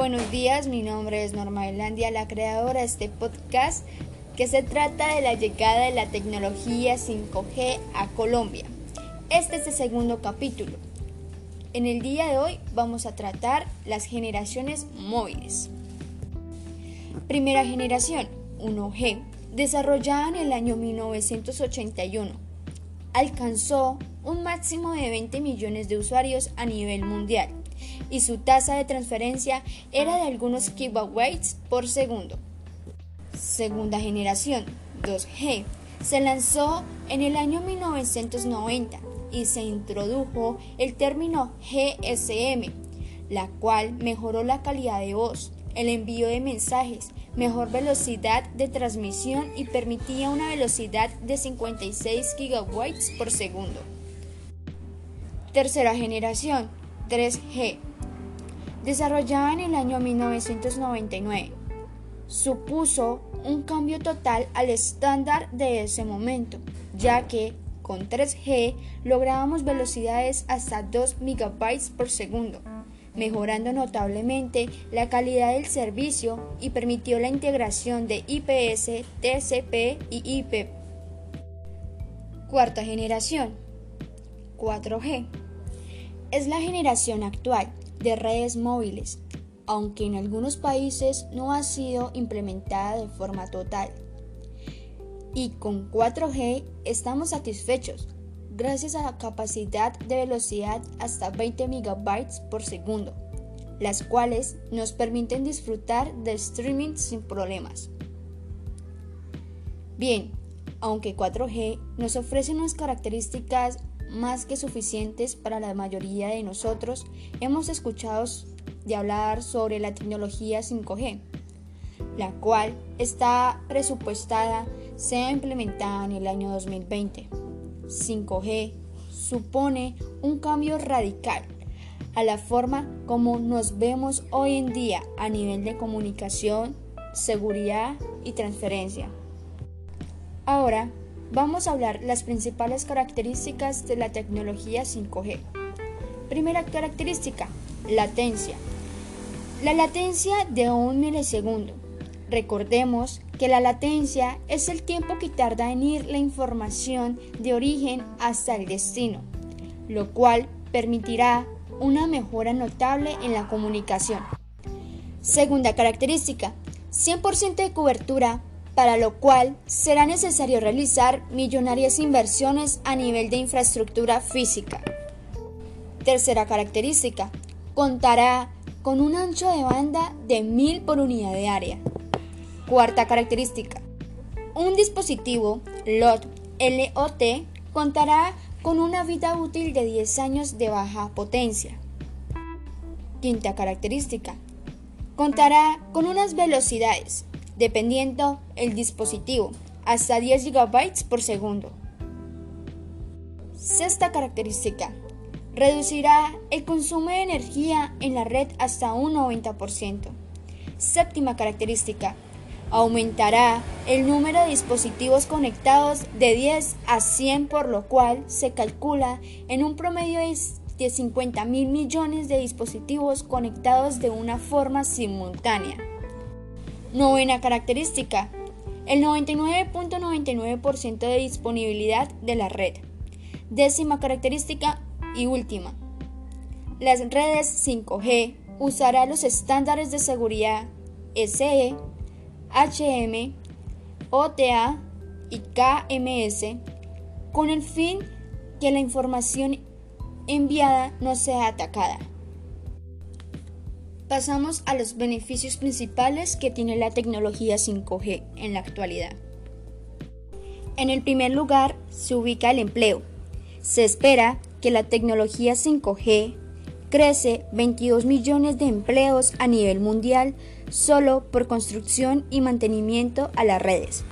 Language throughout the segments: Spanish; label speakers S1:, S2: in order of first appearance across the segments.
S1: Buenos días, mi nombre es Norma Elandia, la creadora de este podcast que se trata de la llegada de la tecnología 5G a Colombia. Este es el segundo capítulo. En el día de hoy vamos a tratar las generaciones móviles. Primera generación, 1G, desarrollada en el año 1981. Alcanzó un máximo de 20 millones de usuarios a nivel mundial y su tasa de transferencia era de algunos kilobytes por segundo. Segunda generación, 2G, se lanzó en el año 1990 y se introdujo el término GSM, la cual mejoró la calidad de voz, el envío de mensajes, mejor velocidad de transmisión y permitía una velocidad de 56 GB por segundo. Tercera generación, 3G, desarrollada en el año 1999. Supuso un cambio total al estándar de ese momento, ya que con 3G lográbamos velocidades hasta 2 MB por segundo, mejorando notablemente la calidad del servicio y permitió la integración de IPS, TCP y IP. Cuarta generación, 4G. Es la generación actual de redes móviles, aunque en algunos países no ha sido implementada de forma total. Y con 4G estamos satisfechos, gracias a la capacidad de velocidad hasta 20 MB por segundo, las cuales nos permiten disfrutar de streaming sin problemas. Bien, aunque 4G nos ofrece unas características más que suficientes para la mayoría de nosotros, hemos escuchado de hablar sobre la tecnología 5G, la cual está presupuestada sea implementada en el año 2020. 5G supone un cambio radical a la forma como nos vemos hoy en día a nivel de comunicación, seguridad y transferencia. Ahora Vamos a hablar las principales características de la tecnología 5G. Primera característica, latencia. La latencia de un milisegundo. Recordemos que la latencia es el tiempo que tarda en ir la información de origen hasta el destino, lo cual permitirá una mejora notable en la comunicación. Segunda característica, 100% de cobertura para lo cual será necesario realizar millonarias inversiones a nivel de infraestructura física. Tercera característica, contará con un ancho de banda de 1000 por unidad de área. Cuarta característica, un dispositivo LOT LOT contará con una vida útil de 10 años de baja potencia. Quinta característica, contará con unas velocidades dependiendo el dispositivo, hasta 10 GB por segundo. Sexta característica. Reducirá el consumo de energía en la red hasta un 90%. Séptima característica. Aumentará el número de dispositivos conectados de 10 a 100, por lo cual se calcula en un promedio de 50 mil millones de dispositivos conectados de una forma simultánea. Novena característica. El 99.99% de disponibilidad de la red. Décima característica y última. Las redes 5G usarán los estándares de seguridad SE, HM, OTA y KMS con el fin que la información enviada no sea atacada. Pasamos a los beneficios principales que tiene la tecnología 5G en la actualidad. En el primer lugar se ubica el empleo. Se espera que la tecnología 5G crece 22 millones de empleos a nivel mundial solo por construcción y mantenimiento a las redes.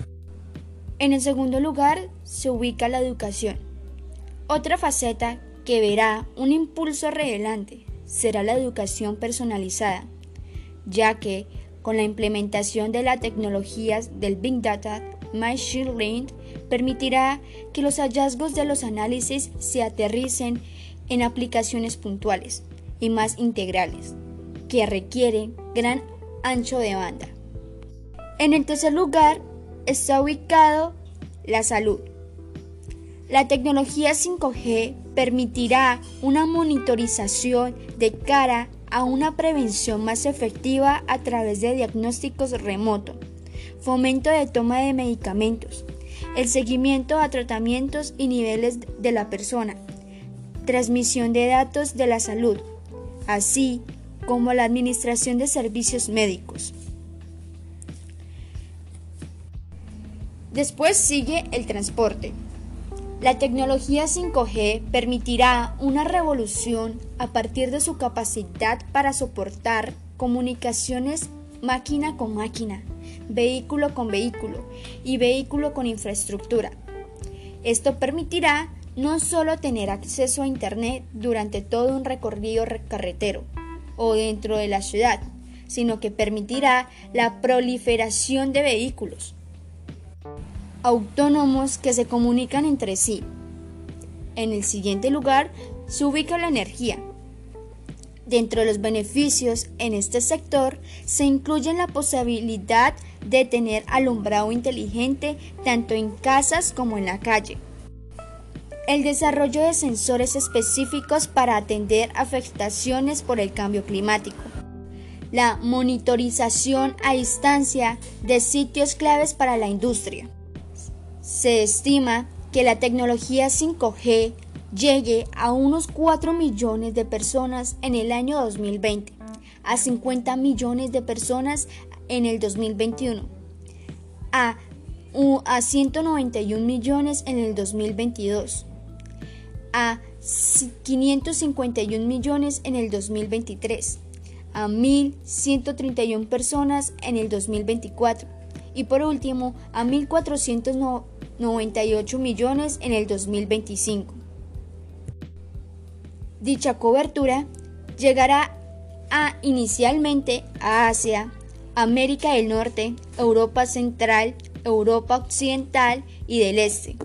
S1: En el segundo lugar se ubica la educación, otra faceta que verá un impulso revelante será la educación personalizada, ya que con la implementación de las tecnologías del Big Data, Machine Learning permitirá que los hallazgos de los análisis se aterricen en aplicaciones puntuales y más integrales, que requieren gran ancho de banda. En el tercer lugar está ubicado la salud. La tecnología 5G permitirá una monitorización de cara a una prevención más efectiva a través de diagnósticos remotos, fomento de toma de medicamentos, el seguimiento a tratamientos y niveles de la persona, transmisión de datos de la salud, así como la administración de servicios médicos. Después sigue el transporte. La tecnología 5G permitirá una revolución a partir de su capacidad para soportar comunicaciones máquina con máquina, vehículo con vehículo y vehículo con infraestructura. Esto permitirá no solo tener acceso a Internet durante todo un recorrido carretero o dentro de la ciudad, sino que permitirá la proliferación de vehículos autónomos que se comunican entre sí. En el siguiente lugar se ubica la energía, Dentro de los beneficios en este sector se incluye la posibilidad de tener alumbrado inteligente tanto en casas como en la calle. El desarrollo de sensores específicos para atender afectaciones por el cambio climático. La monitorización a distancia de sitios claves para la industria. Se estima que la tecnología 5G llegue a unos 4 millones de personas en el año 2020, a 50 millones de personas en el 2021, a, a 191 millones en el 2022, a 551 millones en el 2023, a 1.131 personas en el 2024 y por último a 1.498 millones en el 2025. Dicha cobertura llegará a inicialmente a Asia, América del Norte, Europa Central, Europa Occidental y del Este,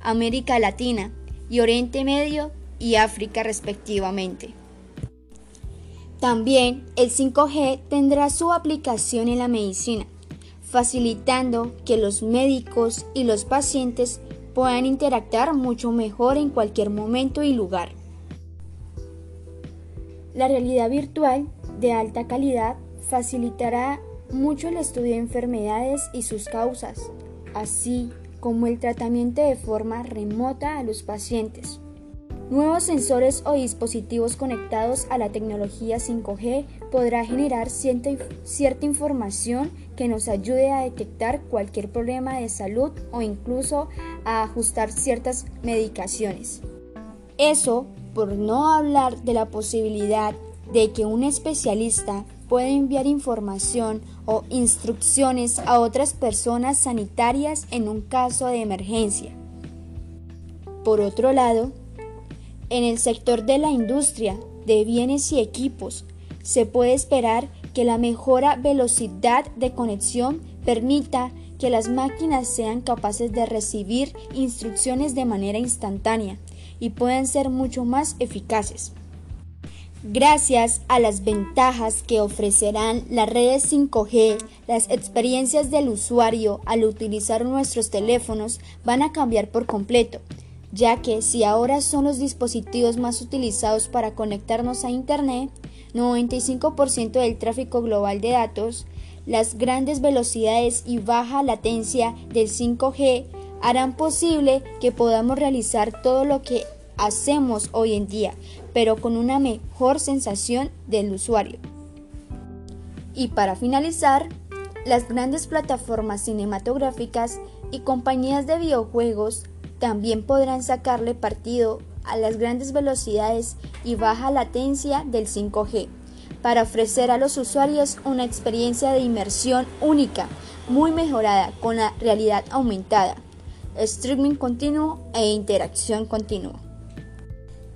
S1: América Latina y Oriente Medio y África respectivamente. También el 5G tendrá su aplicación en la medicina, facilitando que los médicos y los pacientes puedan interactuar mucho mejor en cualquier momento y lugar. La realidad virtual de alta calidad facilitará mucho el estudio de enfermedades y sus causas, así como el tratamiento de forma remota a los pacientes. Nuevos sensores o dispositivos conectados a la tecnología 5G podrá generar cierta, información que nos ayude a detectar cualquier problema de salud o incluso a ajustar ciertas medicaciones. Eso por no hablar de la posibilidad de que un especialista pueda enviar información o instrucciones a otras personas sanitarias en un caso de emergencia. Por otro lado, en el sector de la industria de bienes y equipos, se puede esperar que la mejora velocidad de conexión permita que las máquinas sean capaces de recibir instrucciones de manera instantánea y pueden ser mucho más eficaces. Gracias a las ventajas que ofrecerán las redes 5G, las experiencias del usuario al utilizar nuestros teléfonos van a cambiar por completo, ya que si ahora son los dispositivos más utilizados para conectarnos a Internet, 95% del tráfico global de datos, las grandes velocidades y baja latencia del 5G harán posible que podamos realizar todo lo que hacemos hoy en día, pero con una mejor sensación del usuario. Y para finalizar, las grandes plataformas cinematográficas y compañías de videojuegos también podrán sacarle partido a las grandes velocidades y baja latencia del 5G para ofrecer a los usuarios una experiencia de inmersión única, muy mejorada con la realidad aumentada streaming continuo e interacción continua.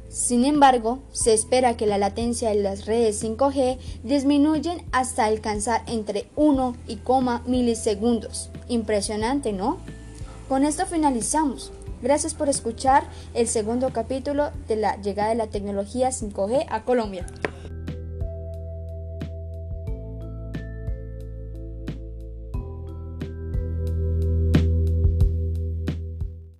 S1: Sin embargo, se espera que la latencia de las redes 5G disminuyen hasta alcanzar entre 1 y milisegundos. Impresionante, ¿no? Con esto finalizamos. Gracias por escuchar el segundo capítulo de la llegada de la tecnología 5G a Colombia.